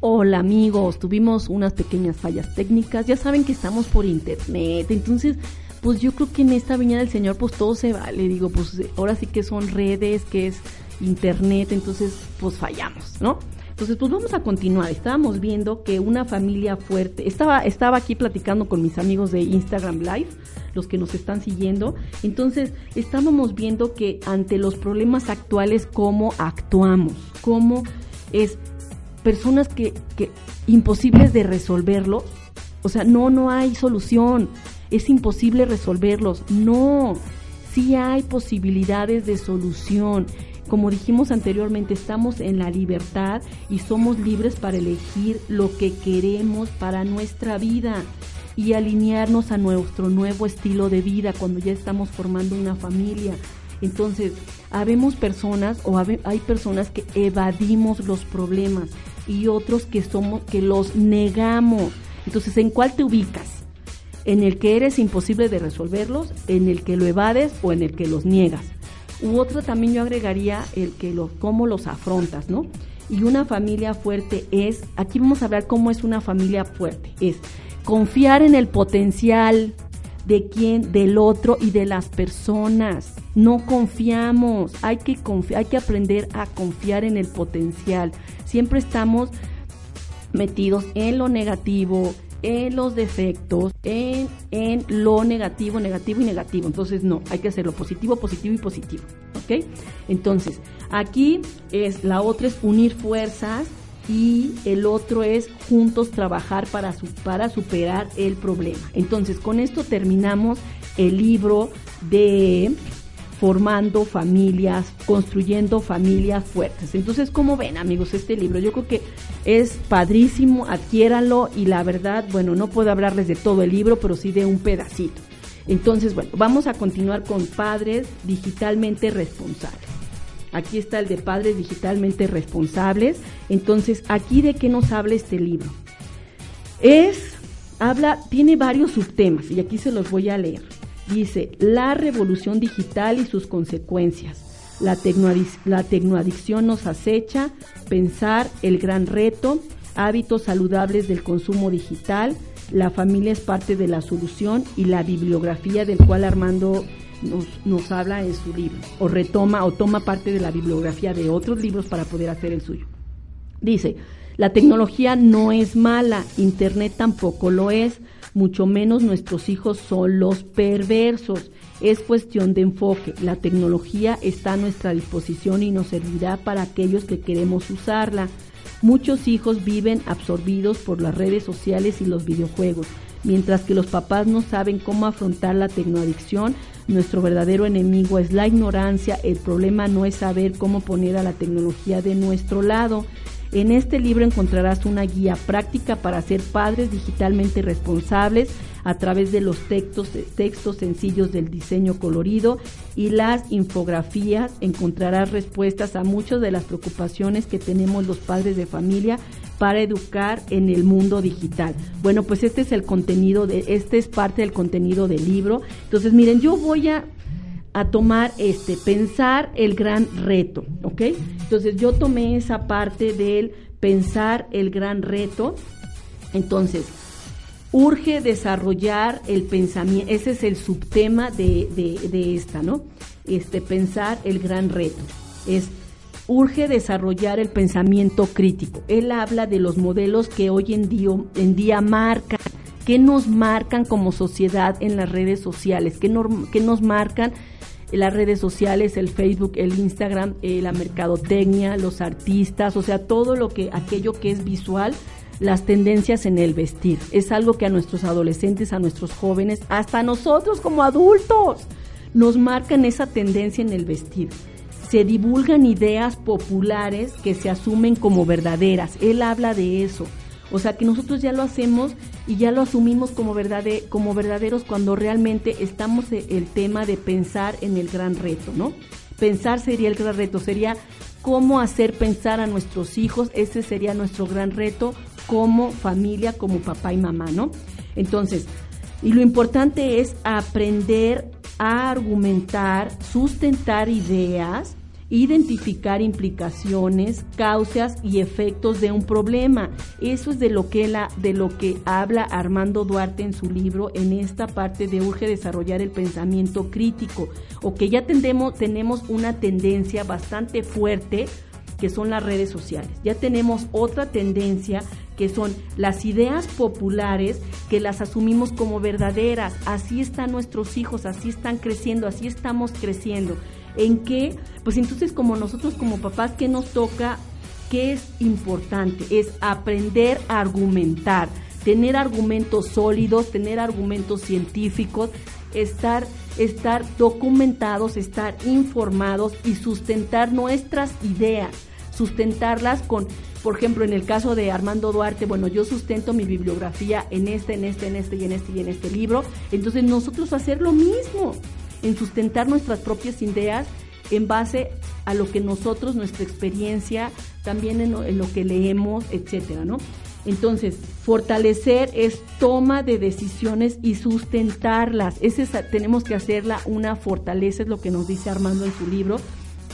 Hola amigos, tuvimos unas pequeñas fallas técnicas, ya saben que estamos por internet, entonces pues yo creo que en esta viña del Señor pues todo se vale, digo pues ahora sí que son redes, que es internet, entonces pues fallamos, ¿no? Entonces pues vamos a continuar, estábamos viendo que una familia fuerte, estaba, estaba aquí platicando con mis amigos de Instagram Live, los que nos están siguiendo, entonces estábamos viendo que ante los problemas actuales cómo actuamos, cómo es personas que, que imposibles de resolverlos. O sea, no, no hay solución. Es imposible resolverlos. No, sí hay posibilidades de solución. Como dijimos anteriormente, estamos en la libertad y somos libres para elegir lo que queremos para nuestra vida y alinearnos a nuestro nuevo estilo de vida cuando ya estamos formando una familia. Entonces, habemos personas o hay personas que evadimos los problemas y otros que somos que los negamos. Entonces, ¿en cuál te ubicas? ¿En el que eres imposible de resolverlos, en el que lo evades o en el que los niegas? U otra también yo agregaría el que lo cómo los afrontas, ¿no? Y una familia fuerte es, aquí vamos a hablar cómo es una familia fuerte, es confiar en el potencial de quién, del otro y de las personas. No confiamos, hay que, hay que aprender a confiar en el potencial. Siempre estamos metidos en lo negativo, en los defectos, en, en lo negativo, negativo y negativo. Entonces, no, hay que hacerlo positivo, positivo y positivo. ¿Ok? Entonces, aquí es la otra es unir fuerzas y el otro es juntos trabajar para, para superar el problema. Entonces, con esto terminamos el libro de formando familias, construyendo familias fuertes. Entonces, ¿cómo ven, amigos, este libro? Yo creo que es padrísimo, adquiéranlo y la verdad, bueno, no puedo hablarles de todo el libro, pero sí de un pedacito. Entonces, bueno, vamos a continuar con padres digitalmente responsables. Aquí está el de padres digitalmente responsables. Entonces, aquí de qué nos habla este libro. Es, habla, tiene varios subtemas y aquí se los voy a leer. Dice, la revolución digital y sus consecuencias. La, la tecnoadicción nos acecha, pensar el gran reto, hábitos saludables del consumo digital, la familia es parte de la solución y la bibliografía del cual Armando nos, nos habla en su libro, o retoma o toma parte de la bibliografía de otros libros para poder hacer el suyo. Dice, la tecnología no es mala, Internet tampoco lo es, mucho menos nuestros hijos son los perversos. Es cuestión de enfoque. La tecnología está a nuestra disposición y nos servirá para aquellos que queremos usarla. Muchos hijos viven absorbidos por las redes sociales y los videojuegos. Mientras que los papás no saben cómo afrontar la tecnoadicción, nuestro verdadero enemigo es la ignorancia. El problema no es saber cómo poner a la tecnología de nuestro lado. En este libro encontrarás una guía práctica para ser padres digitalmente responsables a través de los textos, textos sencillos del diseño colorido y las infografías. Encontrarás respuestas a muchas de las preocupaciones que tenemos los padres de familia para educar en el mundo digital. Bueno, pues este es el contenido de, este es parte del contenido del libro. Entonces, miren, yo voy a a tomar este, pensar el gran reto, ¿ok? Entonces yo tomé esa parte del pensar el gran reto. Entonces, urge desarrollar el pensamiento, ese es el subtema de, de, esta, ¿no? Este, pensar el gran reto. Urge desarrollar el pensamiento crítico. Él habla de los modelos que hoy en día, marcan, que nos marcan como sociedad en las redes sociales, que, que nos marcan las redes sociales, el Facebook, el Instagram, eh, la mercadotecnia, los artistas, o sea, todo lo que, aquello que es visual, las tendencias en el vestir. Es algo que a nuestros adolescentes, a nuestros jóvenes, hasta nosotros como adultos, nos marcan esa tendencia en el vestir. Se divulgan ideas populares que se asumen como verdaderas. Él habla de eso. O sea que nosotros ya lo hacemos y ya lo asumimos como, como verdaderos cuando realmente estamos en el tema de pensar en el gran reto, ¿no? Pensar sería el gran reto, sería cómo hacer pensar a nuestros hijos, ese sería nuestro gran reto como familia, como papá y mamá, ¿no? Entonces, y lo importante es aprender a argumentar, sustentar ideas, identificar implicaciones, causas y efectos de un problema. Eso es de lo que la, de lo que habla Armando Duarte en su libro en esta parte de urge desarrollar el pensamiento crítico o que ya tendemos, tenemos una tendencia bastante fuerte que son las redes sociales. Ya tenemos otra tendencia que son las ideas populares que las asumimos como verdaderas. Así están nuestros hijos, así están creciendo, así estamos creciendo. ¿En qué? Pues entonces como nosotros como papás, ¿qué nos toca? ¿Qué es importante? Es aprender a argumentar, tener argumentos sólidos, tener argumentos científicos, estar, estar documentados, estar informados y sustentar nuestras ideas, sustentarlas con, por ejemplo, en el caso de Armando Duarte, bueno, yo sustento mi bibliografía en este, en este, en este y en este y en este libro, entonces nosotros hacer lo mismo en sustentar nuestras propias ideas en base a lo que nosotros, nuestra experiencia, también en lo, que leemos, etcétera, ¿no? Entonces, fortalecer es toma de decisiones y sustentarlas. Ese tenemos que hacerla una fortaleza, es lo que nos dice Armando en su libro,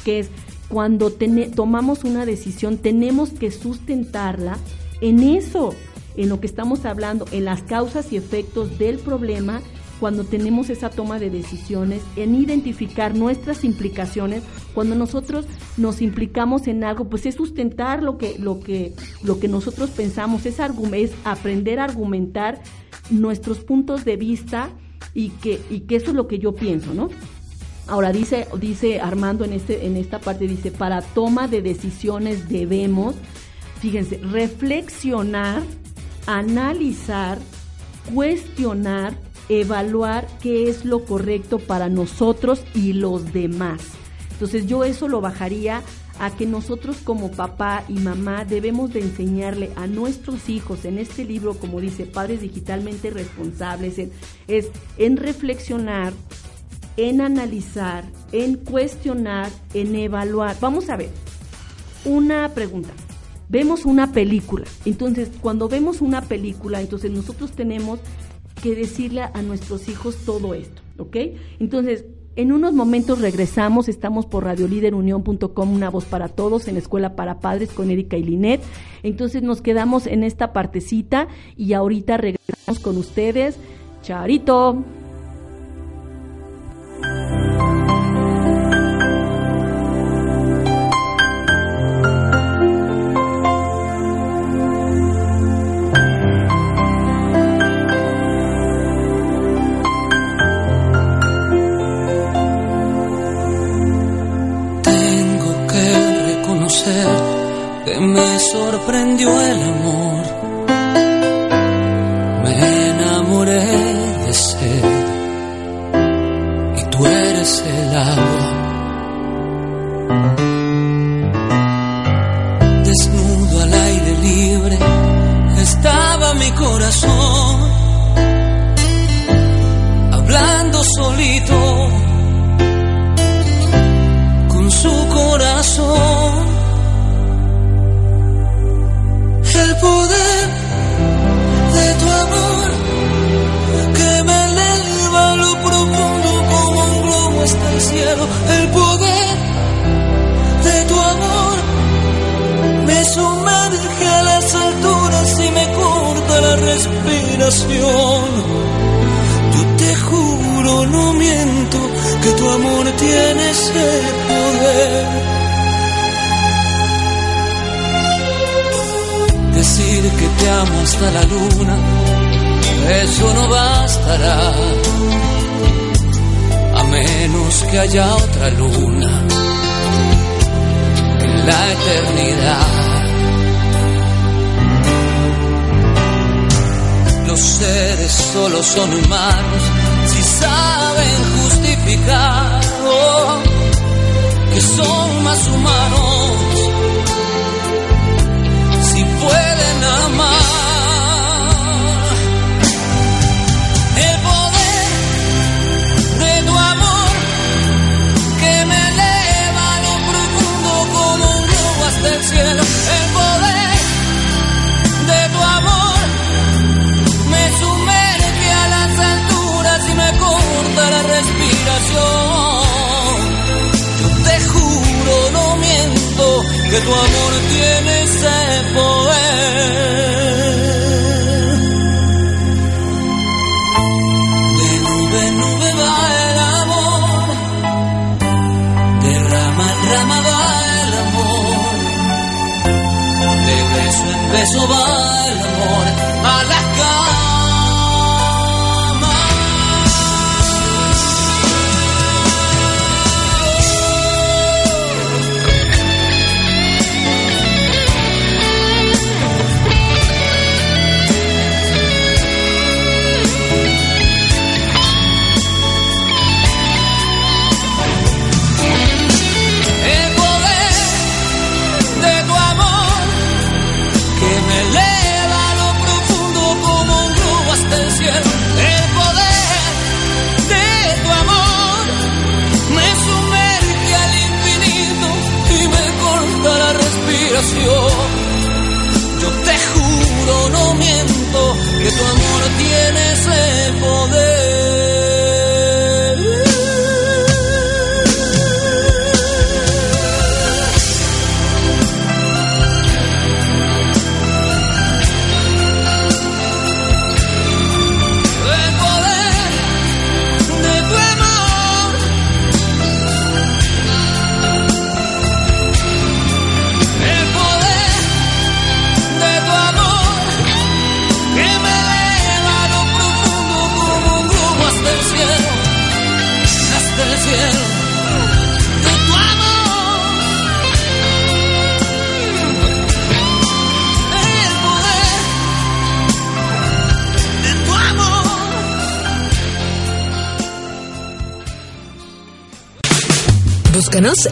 que es cuando tomamos una decisión, tenemos que sustentarla en eso, en lo que estamos hablando, en las causas y efectos del problema cuando tenemos esa toma de decisiones, en identificar nuestras implicaciones, cuando nosotros nos implicamos en algo, pues es sustentar lo que, lo que, lo que nosotros pensamos, es, es aprender a argumentar nuestros puntos de vista y que, y que eso es lo que yo pienso, ¿no? Ahora dice, dice Armando en, este, en esta parte, dice, para toma de decisiones debemos, fíjense, reflexionar, analizar, cuestionar, evaluar qué es lo correcto para nosotros y los demás. Entonces yo eso lo bajaría a que nosotros como papá y mamá debemos de enseñarle a nuestros hijos en este libro, como dice, padres digitalmente responsables, es en reflexionar, en analizar, en cuestionar, en evaluar. Vamos a ver, una pregunta. Vemos una película, entonces cuando vemos una película, entonces nosotros tenemos que decirle a nuestros hijos todo esto, ¿ok? Entonces, en unos momentos regresamos, estamos por radioliderunión.com, una voz para todos, en Escuela para Padres con Erika y Linet. Entonces nos quedamos en esta partecita y ahorita regresamos con ustedes. Charito. Sorprendió el amor. Yo te juro, no miento, que tu amor tiene ese poder. decir que te amo hasta la luna, eso no bastará, a menos que haya otra luna en la eternidad. Solo son humanos si saben justificar. Que son más humanos, si pueden amar. Que tu amor tiene ese poder. Que tu amor tiene ese poder.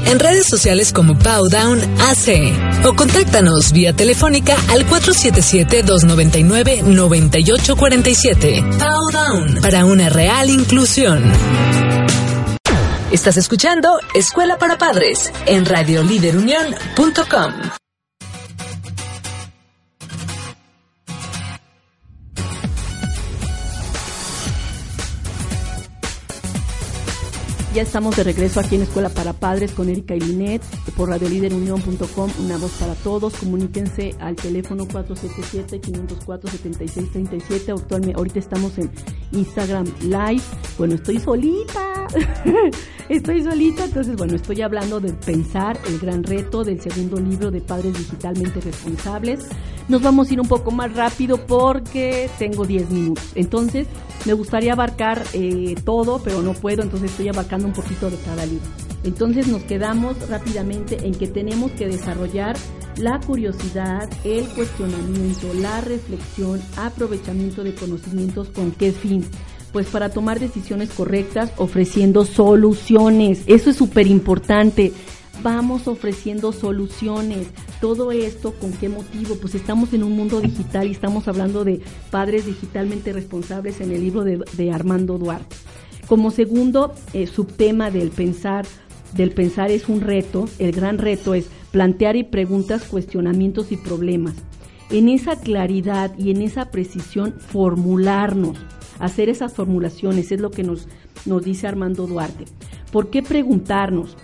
En redes sociales como Powdown AC o contáctanos vía telefónica al 477-299-9847. Powdown para una real inclusión. Estás escuchando Escuela para Padres en radioliderunión.com. Ya estamos de regreso aquí en Escuela para Padres con Erika y Linet por radioliderunión.com, una voz para todos. Comuníquense al teléfono 477-504-7637. Actualmente, ahorita estamos en Instagram Live. Bueno, estoy solita. estoy solita. Entonces, bueno, estoy hablando de pensar, el gran reto del segundo libro de Padres Digitalmente Responsables. Nos vamos a ir un poco más rápido porque tengo 10 minutos. Entonces, me gustaría abarcar eh, todo, pero no puedo, entonces estoy abarcando un poquito de cada libro. Entonces nos quedamos rápidamente en que tenemos que desarrollar la curiosidad, el cuestionamiento, la reflexión, aprovechamiento de conocimientos con qué fin. Pues para tomar decisiones correctas ofreciendo soluciones. Eso es súper importante vamos ofreciendo soluciones. Todo esto, ¿con qué motivo? Pues estamos en un mundo digital y estamos hablando de padres digitalmente responsables en el libro de, de Armando Duarte. Como segundo eh, subtema del pensar, del pensar es un reto, el gran reto es plantear y preguntas, cuestionamientos y problemas. En esa claridad y en esa precisión formularnos, hacer esas formulaciones, es lo que nos, nos dice Armando Duarte. ¿Por qué preguntarnos?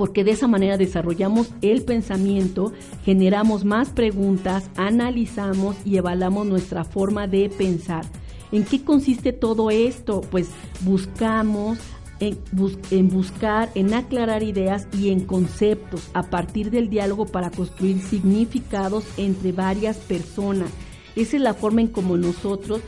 porque de esa manera desarrollamos el pensamiento, generamos más preguntas, analizamos y evaluamos nuestra forma de pensar. ¿En qué consiste todo esto? Pues buscamos en, bus en, buscar, en aclarar ideas y en conceptos a partir del diálogo para construir significados entre varias personas. Esa es la forma en como nosotros,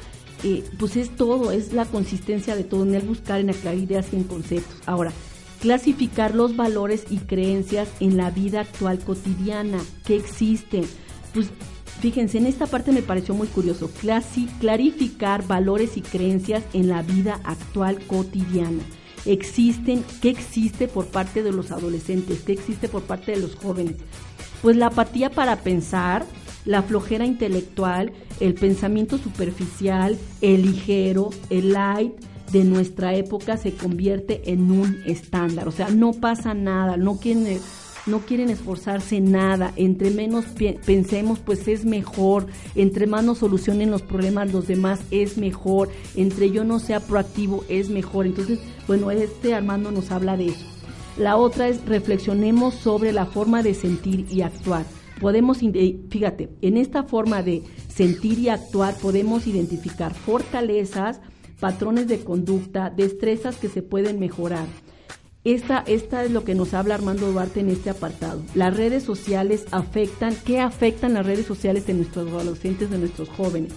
eh, pues es todo, es la consistencia de todo, en el buscar, en aclarar ideas y en conceptos. Ahora, clasificar los valores y creencias en la vida actual cotidiana que existen. Pues fíjense, en esta parte me pareció muy curioso, clarificar valores y creencias en la vida actual cotidiana. existen, qué existe por parte de los adolescentes, qué existe por parte de los jóvenes. Pues la apatía para pensar, la flojera intelectual, el pensamiento superficial, el ligero, el light de nuestra época se convierte en un estándar. O sea, no pasa nada, no quieren, no quieren esforzarse nada. Entre menos pensemos, pues es mejor. Entre más nos solucionen los problemas los demás, es mejor. Entre yo no sea proactivo, es mejor. Entonces, bueno, este Armando nos habla de eso. La otra es reflexionemos sobre la forma de sentir y actuar podemos, fíjate, en esta forma de sentir y actuar podemos identificar fortalezas, patrones de conducta, destrezas que se pueden mejorar. Esta, esta es lo que nos habla Armando Duarte en este apartado. Las redes sociales afectan, ¿qué afectan las redes sociales de nuestros adolescentes, de nuestros jóvenes?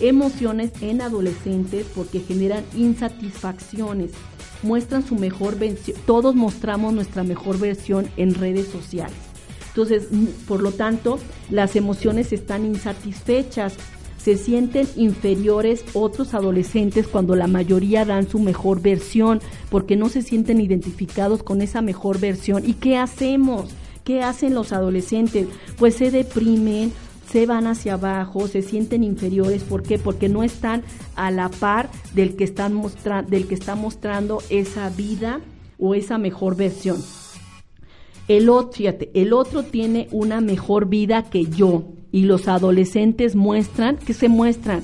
Emociones en adolescentes porque generan insatisfacciones, muestran su mejor versión, todos mostramos nuestra mejor versión en redes sociales. Entonces, por lo tanto, las emociones están insatisfechas, se sienten inferiores otros adolescentes cuando la mayoría dan su mejor versión, porque no se sienten identificados con esa mejor versión. ¿Y qué hacemos? ¿Qué hacen los adolescentes? Pues se deprimen, se van hacia abajo, se sienten inferiores. ¿Por qué? Porque no están a la par del que, están del que está mostrando esa vida o esa mejor versión. El otro, fíjate, el otro tiene una mejor vida que yo y los adolescentes muestran, que se muestran?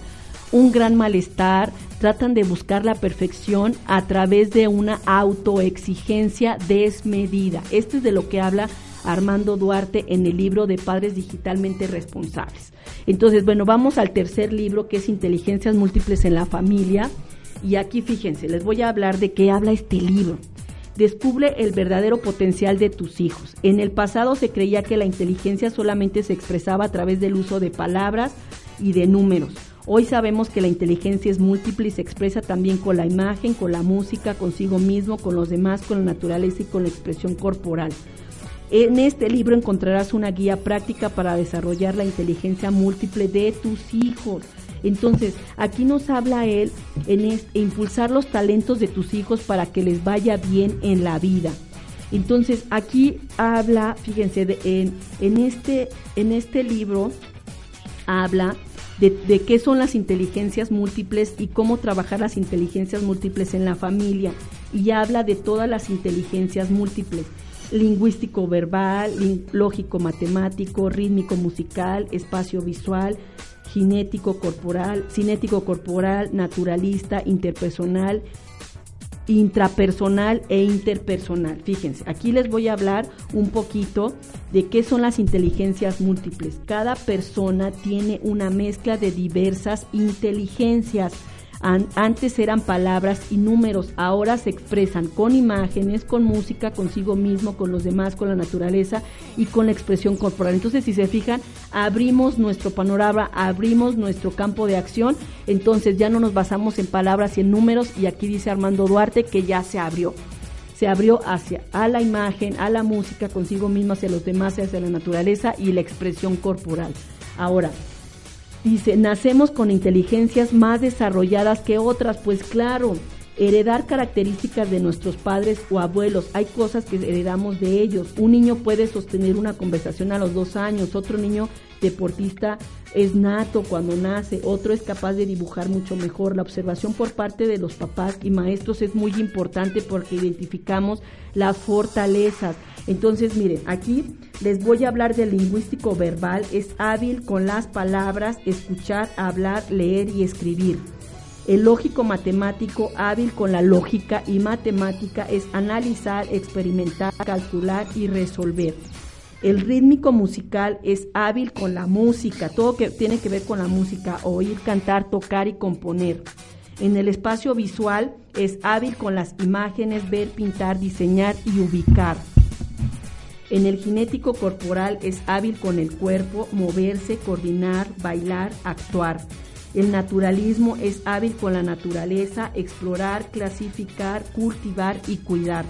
Un gran malestar, tratan de buscar la perfección a través de una autoexigencia desmedida. Esto es de lo que habla Armando Duarte en el libro de Padres Digitalmente Responsables. Entonces, bueno, vamos al tercer libro que es Inteligencias Múltiples en la Familia. Y aquí fíjense, les voy a hablar de qué habla este libro. Descubre el verdadero potencial de tus hijos. En el pasado se creía que la inteligencia solamente se expresaba a través del uso de palabras y de números. Hoy sabemos que la inteligencia es múltiple y se expresa también con la imagen, con la música, consigo mismo, con los demás, con la naturaleza y con la expresión corporal. En este libro encontrarás una guía práctica para desarrollar la inteligencia múltiple de tus hijos. Entonces, aquí nos habla él en impulsar los talentos de tus hijos para que les vaya bien en la vida. Entonces, aquí habla, fíjense, en, este, en este libro habla de, de, qué son las inteligencias múltiples y cómo trabajar las inteligencias múltiples en la familia. Y habla de todas las inteligencias múltiples. Lingüístico verbal, lógico matemático, rítmico musical, espacio visual, cinético corporal, cinético corporal, naturalista, interpersonal, intrapersonal e interpersonal. Fíjense, aquí les voy a hablar un poquito de qué son las inteligencias múltiples. Cada persona tiene una mezcla de diversas inteligencias antes eran palabras y números, ahora se expresan con imágenes, con música, consigo mismo, con los demás, con la naturaleza y con la expresión corporal. Entonces, si se fijan, abrimos nuestro panorama, abrimos nuestro campo de acción, entonces ya no nos basamos en palabras y en números y aquí dice Armando Duarte que ya se abrió se abrió hacia a la imagen, a la música, consigo mismo, hacia los demás, hacia la naturaleza y la expresión corporal. Ahora, Dice, nacemos con inteligencias más desarrolladas que otras, pues claro, heredar características de nuestros padres o abuelos, hay cosas que heredamos de ellos. Un niño puede sostener una conversación a los dos años, otro niño deportista es nato cuando nace, otro es capaz de dibujar mucho mejor. La observación por parte de los papás y maestros es muy importante porque identificamos las fortalezas. Entonces, miren, aquí les voy a hablar del lingüístico verbal. Es hábil con las palabras, escuchar, hablar, leer y escribir. El lógico matemático, hábil con la lógica y matemática, es analizar, experimentar, calcular y resolver. El rítmico musical es hábil con la música, todo que tiene que ver con la música, oír, cantar, tocar y componer. En el espacio visual es hábil con las imágenes, ver, pintar, diseñar y ubicar. En el genético corporal es hábil con el cuerpo, moverse, coordinar, bailar, actuar. El naturalismo es hábil con la naturaleza, explorar, clasificar, cultivar y cuidar.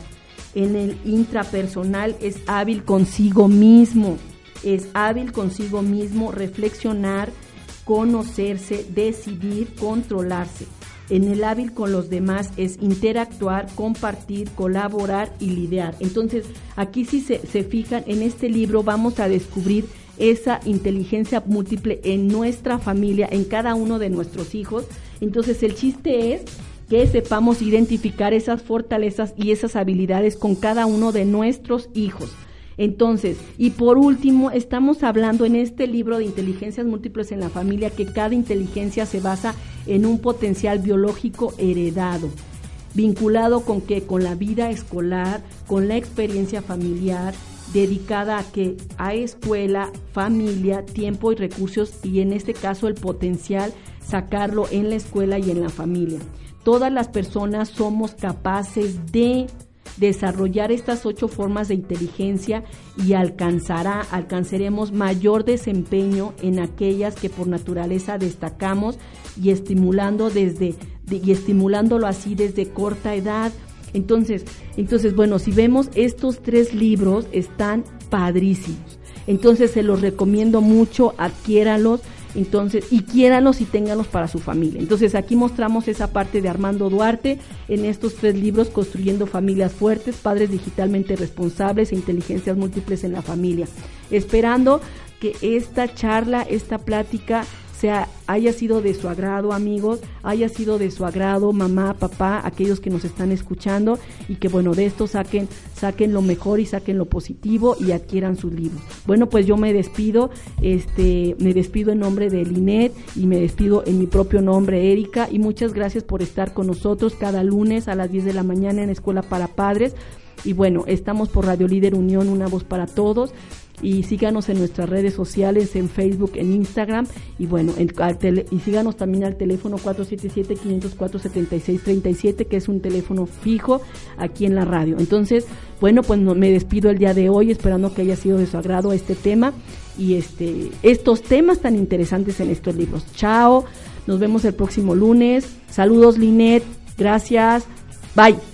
En el intrapersonal es hábil consigo mismo, es hábil consigo mismo reflexionar, conocerse, decidir, controlarse. en el hábil con los demás es interactuar, compartir, colaborar y lidiar. Entonces, aquí si se, se fijan, en este libro vamos a descubrir esa inteligencia múltiple en nuestra familia, en cada uno de nuestros hijos. Entonces, el chiste es que sepamos identificar esas fortalezas y esas habilidades con cada uno de nuestros hijos. Entonces, y por último, estamos hablando en este libro de inteligencias múltiples en la familia que cada inteligencia se basa en un potencial biológico heredado, vinculado con qué? Con la vida escolar, con la experiencia familiar, dedicada a que a escuela, familia, tiempo y recursos y en este caso el potencial sacarlo en la escuela y en la familia. Todas las personas somos capaces de desarrollar estas ocho formas de inteligencia y alcanzará, alcanzaremos mayor desempeño en aquellas que por naturaleza destacamos y estimulando desde y estimulándolo así desde corta edad. Entonces, entonces bueno, si vemos estos tres libros están padrísimos. Entonces se los recomiendo mucho, adquiéralos entonces, y quiéranlos y ténganlos para su familia. Entonces, aquí mostramos esa parte de Armando Duarte en estos tres libros, Construyendo Familias Fuertes, Padres Digitalmente Responsables e Inteligencias Múltiples en la Familia. Esperando que esta charla, esta plática sea, haya sido de su agrado, amigos, haya sido de su agrado, mamá, papá, aquellos que nos están escuchando y que bueno, de esto saquen, saquen lo mejor y saquen lo positivo y adquieran sus libros. Bueno, pues yo me despido, este, me despido en nombre de Linet y me despido en mi propio nombre, Erika, y muchas gracias por estar con nosotros cada lunes a las 10 de la mañana en Escuela para Padres. Y bueno, estamos por Radio Líder Unión, una voz para todos y síganos en nuestras redes sociales, en Facebook, en Instagram y bueno, y síganos también al teléfono 477-504-7637 que es un teléfono fijo aquí en la radio. Entonces, bueno, pues me despido el día de hoy esperando que haya sido de su agrado este tema y este estos temas tan interesantes en estos libros. Chao, nos vemos el próximo lunes. Saludos Linet, gracias. Bye.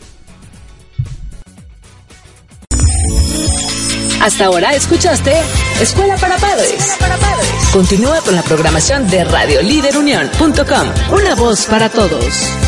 Hasta ahora escuchaste Escuela para Padres. Continúa con la programación de radiolíderunión.com. Una voz para todos.